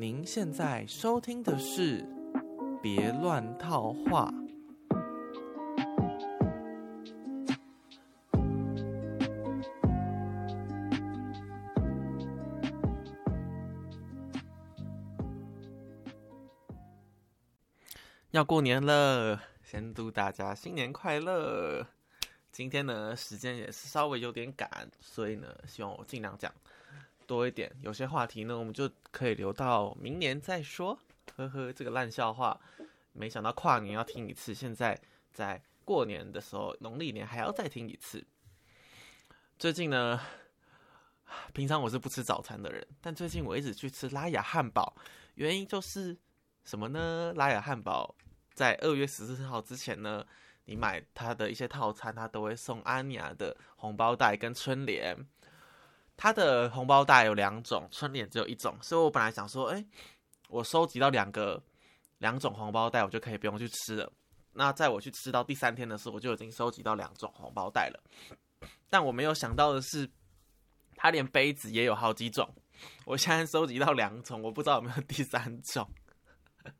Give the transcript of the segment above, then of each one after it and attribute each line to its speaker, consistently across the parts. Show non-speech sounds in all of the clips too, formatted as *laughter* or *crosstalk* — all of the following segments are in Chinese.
Speaker 1: 您现在收听的是《别乱套话》。要过年了，先祝大家新年快乐！今天呢，时间也是稍微有点赶，所以呢，希望我尽量讲多一点。有些话题呢，我们就可以留到明年再说。呵呵，这个烂笑话，没想到跨年要听一次，现在在过年的时候，农历年还要再听一次。最近呢，平常我是不吃早餐的人，但最近我一直去吃拉雅汉堡，原因就是什么呢？拉雅汉堡在二月十四号之前呢。你买它的一些套餐，它都会送安雅的红包袋跟春联。它的红包袋有两种，春联只有一种，所以我本来想说，哎，我收集到两个两种红包袋，我就可以不用去吃了。那在我去吃到第三天的时候，我就已经收集到两种红包袋了。但我没有想到的是，它连杯子也有好几种。我现在收集到两种，我不知道有没有第三种，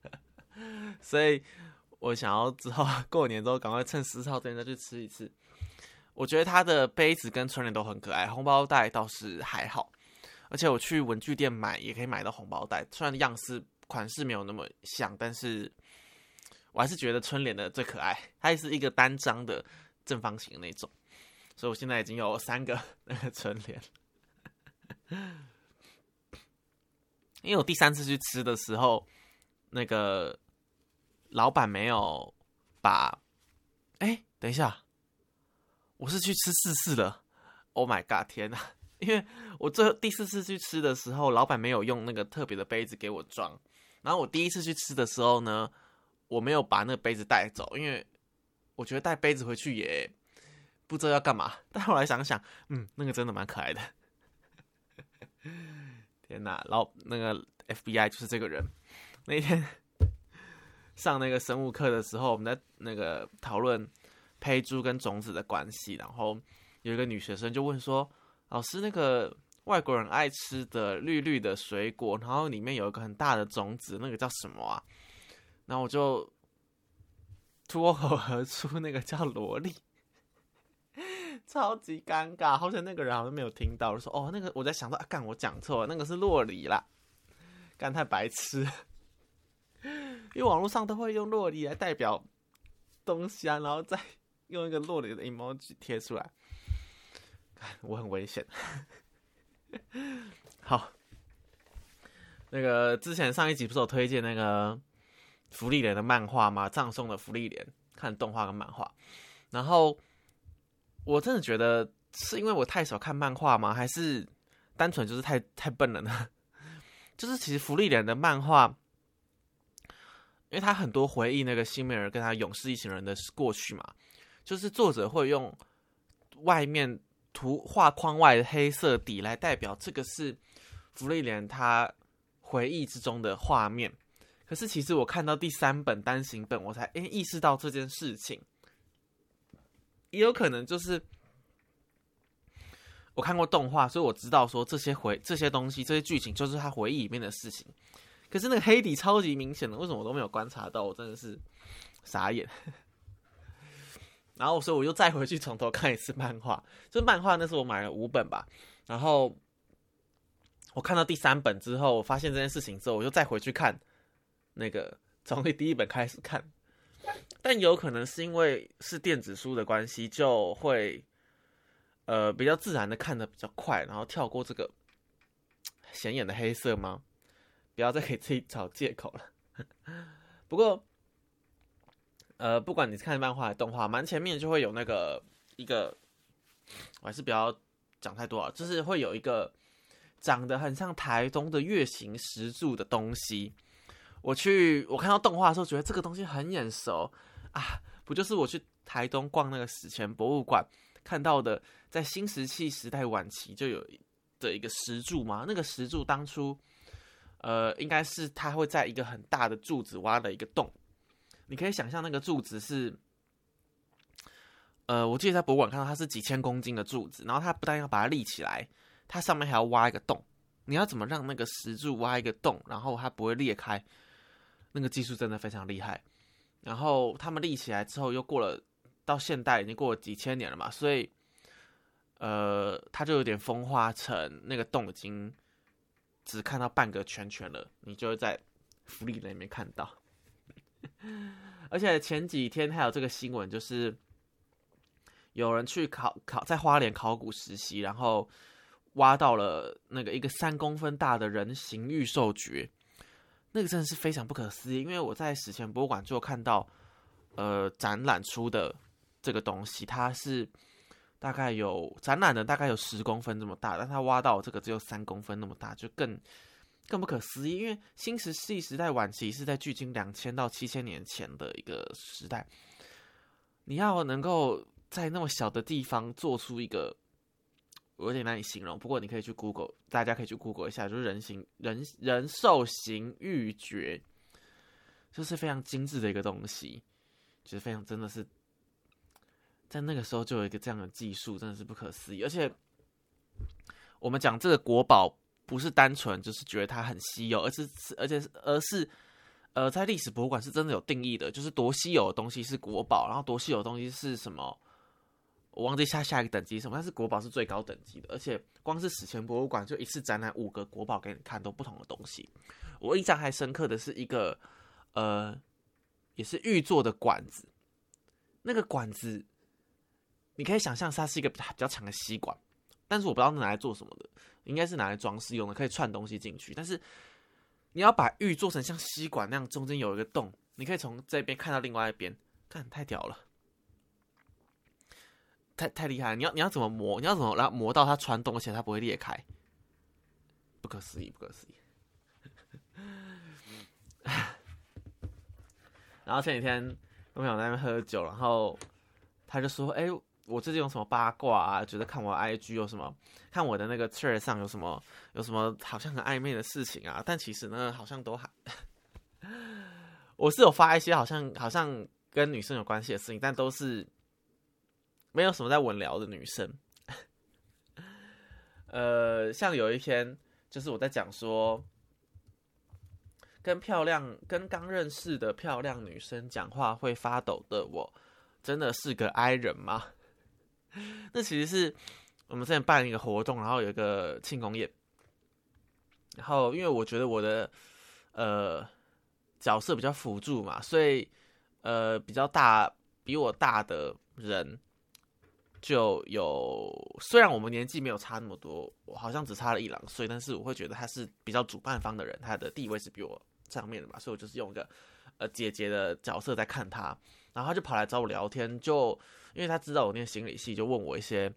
Speaker 1: *laughs* 所以。我想要之后 *laughs* 过年之后赶快趁十号之前再去吃一次。我觉得它的杯子跟春联都很可爱，红包袋倒是还好。而且我去文具店买也可以买到红包袋，虽然样式款式没有那么像，但是我还是觉得春联的最可爱。它也是一个单张的正方形的那种，所以我现在已经有三个那个春联。因为我第三次去吃的时候，那个。老板没有把，哎，等一下，我是去吃四次的，Oh my god，天哪！*laughs* 因为我最后第四次去吃的时候，老板没有用那个特别的杯子给我装，然后我第一次去吃的时候呢，我没有把那个杯子带走，因为我觉得带杯子回去也不知道要干嘛。但后来想想，嗯，那个真的蛮可爱的。*laughs* 天哪，老那个 FBI 就是这个人，那天。上那个生物课的时候，我们在那个讨论胚珠跟种子的关系，然后有一个女学生就问说：“老师，那个外国人爱吃的绿绿的水果，然后里面有一个很大的种子，那个叫什么啊？”然后我就脱口而出，那个叫萝莉，*laughs* 超级尴尬，好像那个人好像没有听到，说：“哦，那个我在想到啊，干我讲错，那个是洛梨啦，干太白痴。*laughs* ”因为网络上都会用洛梨来代表东西啊，然后再用一个落泪的 emoji 贴出来，*laughs* 我很危险。*laughs* 好，那个之前上一集不是有推荐那个福利莲的漫画吗？葬送的福利莲，看动画跟漫画。然后我真的觉得是因为我太少看漫画吗？还是单纯就是太太笨了呢？*laughs* 就是其实福利莲的漫画。因为他很多回忆那个辛美尔跟他勇士一行人的过去嘛，就是作者会用外面图画框外的黑色底来代表这个是弗利莲他回忆之中的画面。可是其实我看到第三本单行本，我才诶意识到这件事情，也有可能就是我看过动画，所以我知道说这些回这些东西这些剧情就是他回忆里面的事情。可是那个黑底超级明显的，为什么我都没有观察到？我真的是傻眼。然后所以我又再回去从头看一次漫画。这漫画那是我买了五本吧。然后我看到第三本之后，我发现这件事情之后，我就再回去看那个从第一本开始看。但有可能是因为是电子书的关系，就会呃比较自然的看的比较快，然后跳过这个显眼的黑色吗？不要再给自己找借口了。*laughs* 不过，呃，不管你是看漫画还是动画，蛮前面就会有那个一个，我还是不要讲太多啊，就是会有一个长得很像台东的月形石柱的东西。我去，我看到动画的时候，觉得这个东西很眼熟啊，不就是我去台东逛那个史前博物馆看到的，在新石器时代晚期就有的一个石柱吗？那个石柱当初。呃，应该是它会在一个很大的柱子挖了一个洞，你可以想象那个柱子是，呃，我记得在博物馆看到它是几千公斤的柱子，然后它不但要把它立起来，它上面还要挖一个洞，你要怎么让那个石柱挖一个洞，然后它不会裂开？那个技术真的非常厉害。然后他们立起来之后，又过了到现代，已经过了几千年了嘛，所以呃，它就有点风化成那个洞已经只看到半个圈圈了。你就会在福利那边看到。*laughs* 而且前几天还有这个新闻，就是有人去考考在花莲考古实习，然后挖到了那个一个三公分大的人形玉兽蕨，那个真的是非常不可思议。因为我在史前博物馆就看到，呃，展览出的这个东西，它是大概有展览的大概有十公分这么大，但它挖到这个只有三公分那么大，就更。更不可思议，因为新石器时代晚期是在距今两千到七千年前的一个时代，你要能够在那么小的地方做出一个，我有点难以形容。不过你可以去 Google，大家可以去 Google 一下，就是人形人人兽形玉珏，就是非常精致的一个东西，就是非常真的是在那个时候就有一个这样的技术，真的是不可思议。而且我们讲这个国宝。不是单纯就是觉得它很稀有，而是而且而是，呃，在历史博物馆是真的有定义的，就是多稀有的东西是国宝，然后多稀有的东西是什么？我忘记下下一个等级什么，但是国宝是最高等级的，而且光是史前博物馆就一次展览五个国宝给你看，都不同的东西。我印象还深刻的是一个，呃，也是玉做的管子，那个管子你可以想象它是一个比较长的吸管。但是我不知道拿来做什么的，应该是拿来装饰用的，可以串东西进去。但是你要把玉做成像吸管那样，中间有一个洞，你可以从这边看到另外一边，看太屌了，太太厉害！你要你要怎么磨？你要怎么让磨到它穿洞，而且它不会裂开？不可思议，不可思议！*laughs* 然后前几天我朋友在那边喝酒，然后他就说：“哎。”我最近有什么八卦啊？觉得看我 IG 有什么，看我的那个 Twitter 上有什么，有什么好像很暧昧的事情啊？但其实呢，好像都还，*laughs* 我是有发一些好像好像跟女生有关系的事情，但都是没有什么在稳聊的女生。呃，像有一天，就是我在讲说，跟漂亮、跟刚认识的漂亮女生讲话会发抖的我，真的是个 I 人吗？*laughs* 那其实是我们之前办一个活动，然后有一个庆功宴，然后因为我觉得我的呃角色比较辅助嘛，所以呃比较大比我大的人就有，虽然我们年纪没有差那么多，我好像只差了一两岁，但是我会觉得他是比较主办方的人，他的地位是比我上面的嘛，所以我就是用一个呃姐姐的角色在看他，然后他就跑来找我聊天，就。因为他知道我念心理系，就问我一些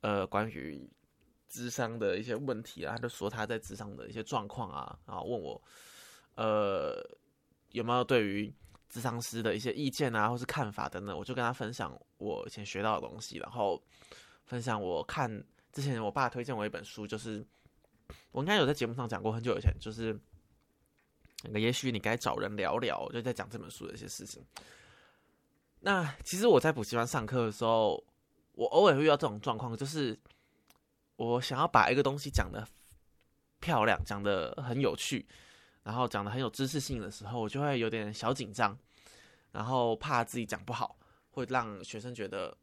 Speaker 1: 呃关于智商的一些问题啊，他就说他在智商的一些状况啊，然后问我呃有没有对于智商师的一些意见啊，或是看法等等，我就跟他分享我以前学到的东西，然后分享我看之前我爸推荐我一本书，就是我应该有在节目上讲过很久以前，就是那个也许你该找人聊聊，就在讲这本书的一些事情。那其实我在补习班上课的时候，我偶尔会遇到这种状况，就是我想要把一个东西讲的漂亮，讲的很有趣，然后讲的很有知识性的时候，我就会有点小紧张，然后怕自己讲不好，会让学生觉得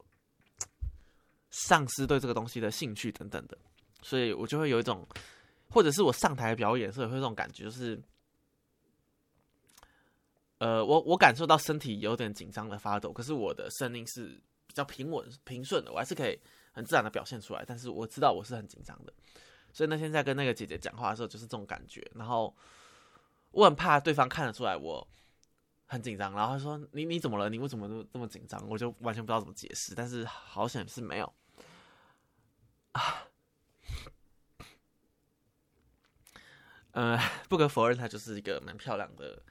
Speaker 1: 丧失对这个东西的兴趣等等的，所以我就会有一种，或者是我上台表演时候会这种感觉，就是。呃，我我感受到身体有点紧张的发抖，可是我的声音是比较平稳平顺的，我还是可以很自然的表现出来。但是我知道我是很紧张的，所以那天在跟那个姐姐讲话的时候，就是这种感觉。然后我很怕对方看得出来我很紧张，然后他说：“你你怎么了？你为什么这么紧张？”我就完全不知道怎么解释。但是好险是没有啊。呃，不可否认，她就是一个蛮漂亮的。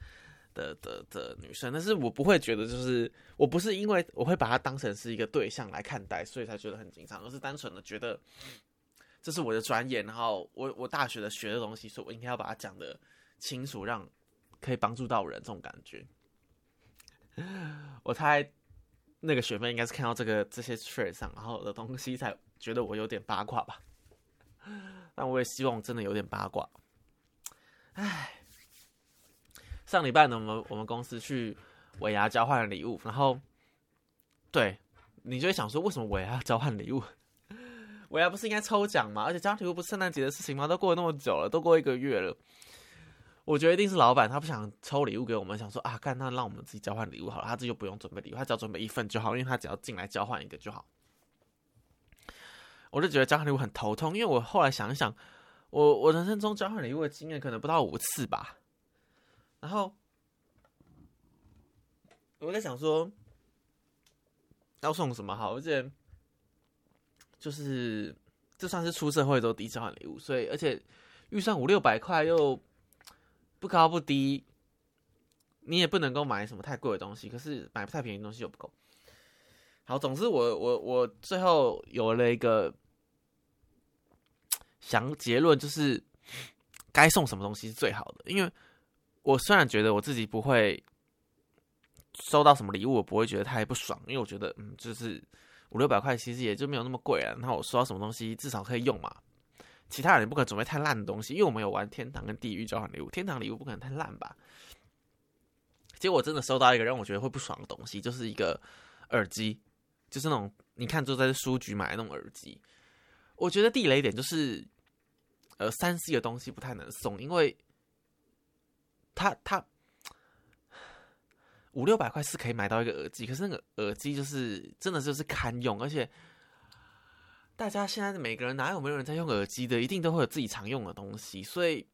Speaker 1: 的的的女生，但是我不会觉得，就是我不是因为我会把她当成是一个对象来看待，所以才觉得很紧张，而是单纯的觉得这是我的专业，然后我我大学的学的东西，所以我应该要把它讲的清楚，让可以帮助到人这种感觉。我猜那个学妹应该是看到这个这些 t r a 上，然后的东西才觉得我有点八卦吧。*laughs* 但我也希望真的有点八卦。唉，上礼拜呢，我们我们公司去尾牙交换礼物，然后对你就会想说，为什么尾牙要交换礼物？*laughs* 尾牙不是应该抽奖吗？而且交换礼物不是圣诞节的事情吗？都过了那么久了，都过一个月了。我觉得一定是老板他不想抽礼物给我们，想说啊，干那让我们自己交换礼物好了，他自己就不用准备礼物，他只要准备一份就好，因为他只要进来交换一个就好。我就觉得交换礼物很头痛，因为我后来想一想，我我人生中交换礼物的经验可能不到五次吧。然后我在想说要送什么好，而且就是这算是出社会都第一次换礼物，所以而且预算五六百块又。不高不低，你也不能够买什么太贵的东西，可是买不太便宜的东西又不够。好，总之我我我最后有了一个想结论，就是该送什么东西是最好的。因为我虽然觉得我自己不会收到什么礼物，我不会觉得太不爽，因为我觉得嗯，就是五六百块其实也就没有那么贵了。然后我收到什么东西至少可以用嘛。其他人不可能准备太烂的东西，因为我们有玩天堂跟地狱交换礼物，天堂礼物不可能太烂吧？结果真的收到一个让我觉得会不爽的东西，就是一个耳机，就是那种你看就在书局买的那种耳机。我觉得地雷点就是，呃，三 C 的东西不太能送，因为他他五六百块是可以买到一个耳机，可是那个耳机就是真的就是堪用，而且。大家现在每个人哪有没有人在用耳机的？一定都会有自己常用的东西。所以，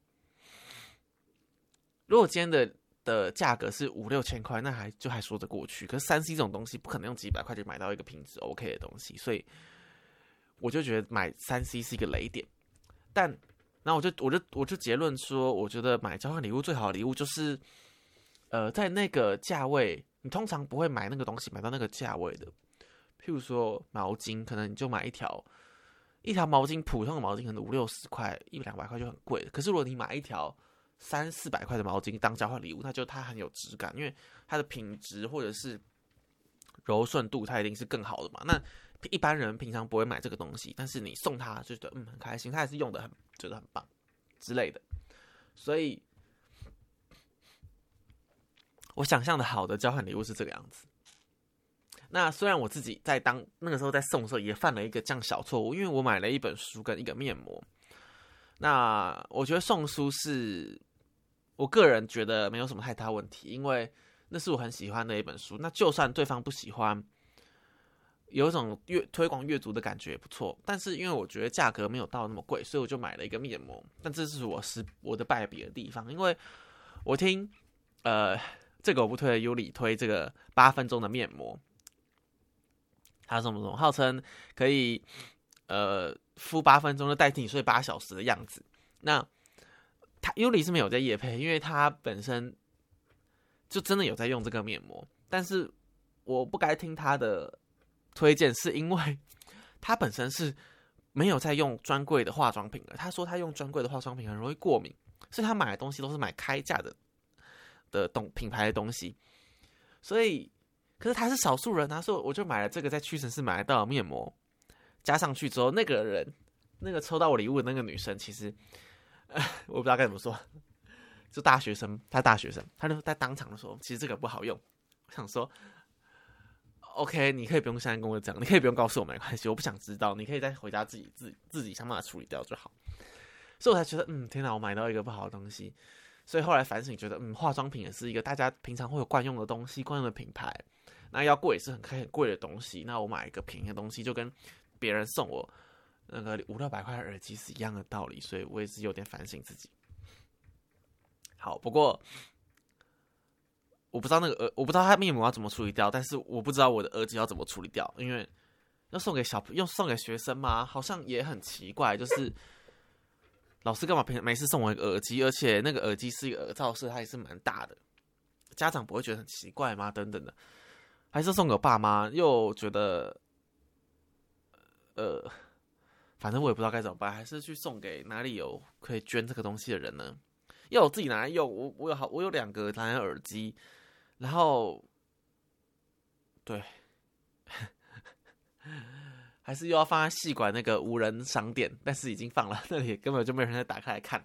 Speaker 1: 如果今天的的价格是五六千块，那还就还说得过去。可是三 C 这种东西不可能用几百块就买到一个品质 OK 的东西，所以我就觉得买三 C 是一个雷点。但，那我就我就我就结论说，我觉得买交换礼物最好的礼物就是，呃，在那个价位，你通常不会买那个东西买到那个价位的。譬如说毛巾，可能你就买一条，一条毛巾，普通的毛巾可能五六十块，一两百块就很贵可是如果你买一条三四百块的毛巾当交换礼物，那就它很有质感，因为它的品质或者是柔顺度，它一定是更好的嘛。那一般人平常不会买这个东西，但是你送他就觉得嗯很开心，他也是用的很觉得很棒之类的。所以，我想象的好的交换礼物是这个样子。那虽然我自己在当那个时候在送的时候也犯了一个这样小错误，因为我买了一本书跟一个面膜。那我觉得送书是我个人觉得没有什么太大问题，因为那是我很喜欢的一本书。那就算对方不喜欢，有一种阅推广阅读的感觉也不错。但是因为我觉得价格没有到那么贵，所以我就买了一个面膜。但这是我是我的败笔的地方，因为我听呃这个我不推，尤里推这个八分钟的面膜。他什么什么号称可以，呃，敷八分钟就代替你睡八小时的样子。那他尤里是没有在夜配，因为他本身就真的有在用这个面膜。但是我不该听他的推荐，是因为他本身是没有在用专柜的化妆品的。他说他用专柜的化妆品很容易过敏，所以他买的东西都是买开价的的东品牌的东西，所以。可是他是少数人，他说我就买了这个在屈臣氏买得到的面膜，加上去之后，那个人那个抽到我礼物的那个女生，其实我不知道该怎么说，就大学生，她大学生，她就在当场的说，其实这个不好用。我想说，OK，你可以不用现在跟我讲，你可以不用告诉我没关系，我不想知道，你可以再回家自己自自己想办法处理掉就好。所以我才觉得，嗯，天哪，我买到一个不好的东西。所以后来反省，觉得嗯，化妆品也是一个大家平常会有惯用的东西，惯用的品牌。那要贵也是很很贵的东西。那我买一个便宜的东西，就跟别人送我那个五六百块的耳机是一样的道理。所以我也是有点反省自己。好，不过我不知道那个耳，我不知道它面膜要怎么处理掉，但是我不知道我的耳机要怎么处理掉，因为要送给小朋友，送给学生吗？好像也很奇怪，就是老师干嘛平每次送我一个耳机，而且那个耳机是一个耳罩式，它也是蛮大的，家长不会觉得很奇怪吗？等等的。还是送给爸妈，又觉得，呃，反正我也不知道该怎么办，还是去送给哪里有可以捐这个东西的人呢？要我自己拿来用，我我有好，我有两个蓝牙耳机，然后，对，*laughs* 还是又要放在戏馆那个无人商店，但是已经放了，那里根本就没有人再打开来看。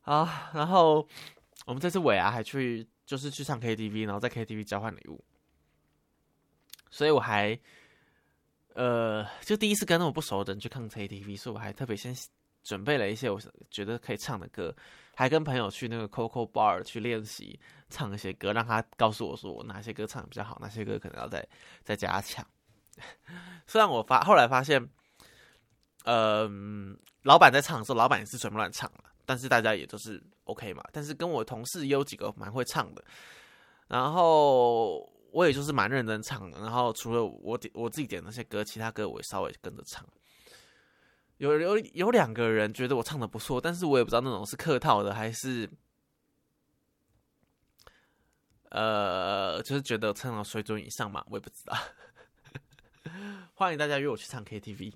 Speaker 1: 啊，然后我们这次尾啊还去就是去唱 KTV，然后在 KTV 交换礼物，所以我还呃就第一次跟那么不熟的人去看 KTV，所以我还特别先准备了一些我觉得可以唱的歌，还跟朋友去那个 Coco Bar 去练习唱一些歌，让他告诉我说我哪些歌唱的比较好，哪些歌可能要再再加强。*laughs* 虽然我发后来发现，呃，老板在唱的时候，老板也是随便乱唱了。但是大家也都是 OK 嘛，但是跟我同事也有几个蛮会唱的，然后我也就是蛮认真唱的，然后除了我点我自己点那些歌，其他歌我也稍微跟着唱。有有有两个人觉得我唱的不错，但是我也不知道那种是客套的还是，呃，就是觉得唱到水准以上嘛，我也不知道。*laughs* 欢迎大家约我去唱 KTV。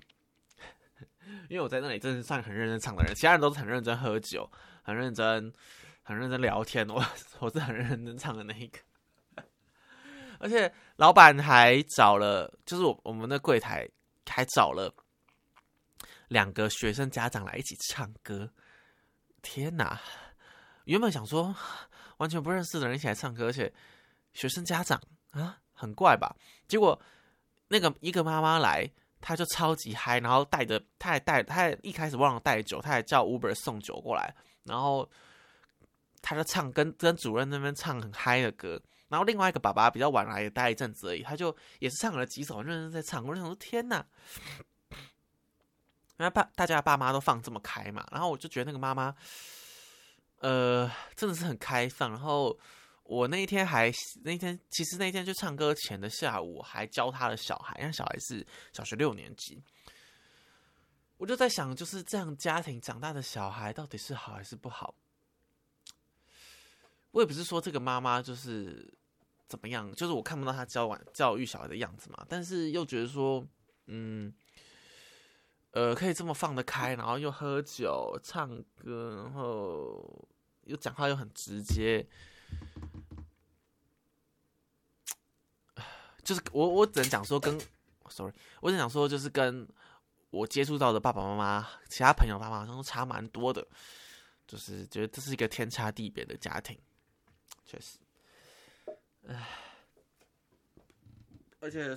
Speaker 1: *laughs* 因为我在那里真是算很认真唱的人，其他人都是很认真喝酒、很认真、很认真聊天。我 *laughs* 我是很认真唱的那一个，而且老板还找了，就是我我们的柜台还找了两个学生家长来一起唱歌。天哪！原本想说 *sighs* 完全不认识的人一起来唱歌，而且学生家长啊，很怪吧？结果那个一个妈妈来。她就超级嗨，然后带着，她还带，她还一开始忘了带酒，她还叫 Uber 送酒过来，然后他就唱，跟跟主任那边唱很嗨的歌，然后另外一个爸爸比较晚来，也待一阵子而已，他就也是唱了几首，认真在唱，我就想说天哪，因为爸大家爸妈都放这么开嘛，然后我就觉得那个妈妈，呃，真的是很开放，然后。我那一天还那天，其实那天就唱歌前的下午，还教他的小孩，因为小孩是小学六年级。我就在想，就是这样家庭长大的小孩，到底是好还是不好？我也不是说这个妈妈就是怎么样，就是我看不到他教完教育小孩的样子嘛。但是又觉得说，嗯，呃，可以这么放得开，然后又喝酒、唱歌，然后又讲话又很直接。就是我，我只能讲说跟，sorry，我只能讲说就是跟我接触到的爸爸妈妈、其他朋友爸爸好像都差蛮多的，就是觉得这是一个天差地别的家庭，确实，唉，而且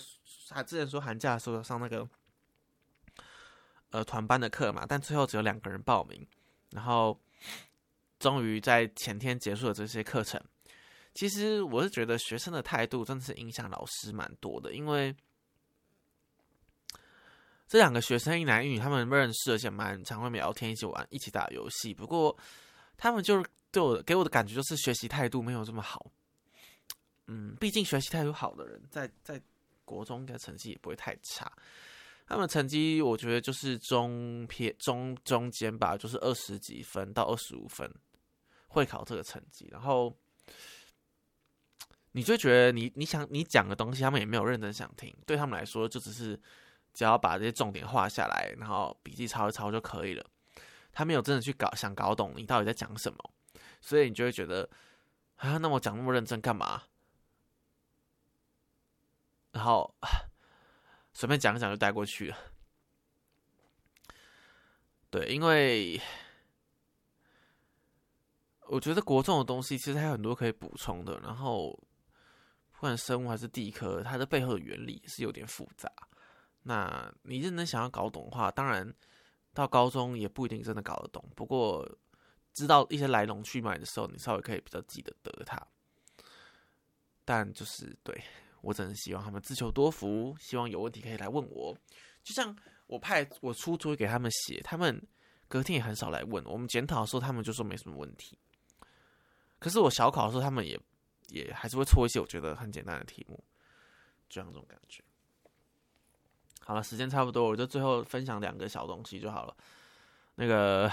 Speaker 1: 他之前说寒假的时候上那个呃团班的课嘛，但最后只有两个人报名，然后终于在前天结束了这些课程。其实我是觉得学生的态度真的是影响老师蛮多的，因为这两个学生一男一女，他们认识而且蛮常会聊天，一起玩，一起打游戏。不过他们就是对我给我的感觉就是学习态度没有这么好。嗯，毕竟学习态度好的人，在在国中应该成绩也不会太差。他们成绩我觉得就是中偏中中间吧，就是二十几分到二十五分会考这个成绩，然后。你就觉得你你想你讲的东西，他们也没有认真想听，对他们来说就只是只要把这些重点画下来，然后笔记抄一抄就可以了。他没有真的去搞想搞懂你到底在讲什么，所以你就会觉得啊，那我讲那么认真干嘛？然后随便讲一讲就带过去了。对，因为我觉得国中的东西其实还有很多可以补充的，然后。不管生物还是地科，它的背后的原理是有点复杂。那你认真想要搞懂的话，当然到高中也不一定真的搞得懂。不过知道一些来龙去脉的时候，你稍微可以比较记得得它。但就是对我只能希望他们自求多福，希望有问题可以来问我。就像我派我出作业给他们写，他们隔天也很少来问。我们检讨的时候，他们就说没什么问题。可是我小考的时候，他们也。也还是会错一些我觉得很简单的题目，这样这种感觉。好了，时间差不多，我就最后分享两个小东西就好了。那个，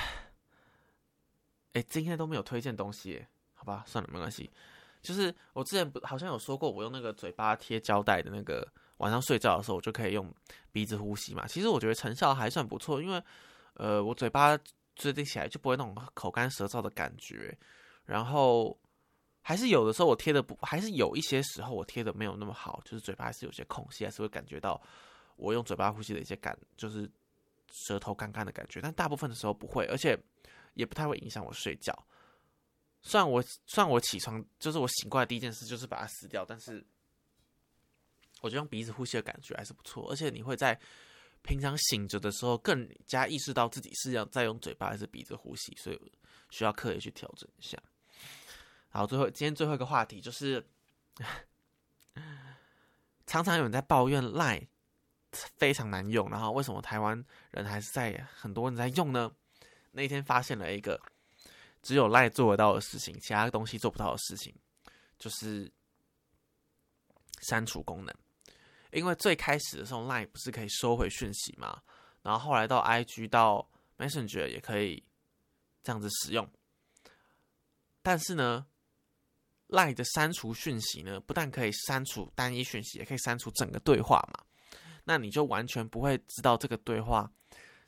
Speaker 1: 哎，今天都没有推荐东西，好吧，算了，没关系。就是我之前不好像有说过，我用那个嘴巴贴胶带的那个，晚上睡觉的时候我就可以用鼻子呼吸嘛。其实我觉得成效还算不错，因为呃，我嘴巴最近起来就不会那种口干舌燥的感觉，然后。还是有的时候我贴的不，还是有一些时候我贴的没有那么好，就是嘴巴还是有些空隙，还是会感觉到我用嘴巴呼吸的一些感，就是舌头干干的感觉，但大部分的时候不会，而且也不太会影响我睡觉。虽然我虽然我起床就是我醒过来第一件事就是把它撕掉，但是我觉得用鼻子呼吸的感觉还是不错，而且你会在平常醒着的时候更加意识到自己是要在用嘴巴还是鼻子呼吸，所以需要刻意去调整一下。好，最后今天最后一个话题就是，常常有人在抱怨赖非常难用，然后为什么台湾人还是在很多人在用呢？那天发现了一个只有赖做得到的事情，其他东西做不到的事情，就是删除功能。因为最开始的时候，赖不是可以收回讯息吗，然后后来到 IG 到 Messenger 也可以这样子使用，但是呢。赖的删除讯息呢，不但可以删除单一讯息，也可以删除整个对话嘛。那你就完全不会知道这个对话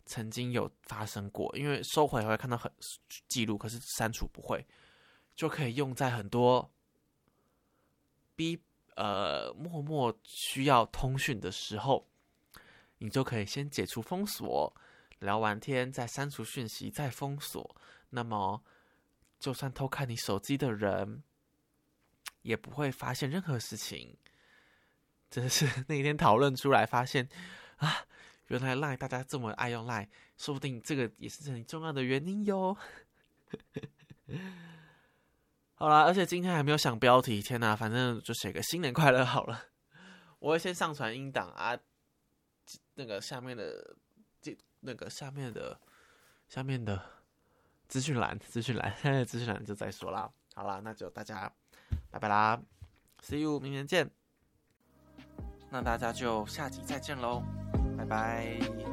Speaker 1: 曾经有发生过，因为收回会看到很记录，可是删除不会，就可以用在很多逼呃默默需要通讯的时候，你就可以先解除封锁，聊完天再删除讯息再封锁，那么就算偷看你手机的人。也不会发现任何事情，真的是 *laughs* 那天讨论出来，发现啊，原来赖大家这么爱用赖，说不定这个也是很重要的原因哟。*laughs* 好啦，而且今天还没有想标题，天哪，反正就写个新年快乐好了。我会先上传音档啊，那个下面的这那个下面的下面的资讯栏，资讯栏，现 *laughs* 在资讯栏就再说啦。好啦，那就大家。拜拜啦，See you，明年见。那大家就下集再见喽，拜拜。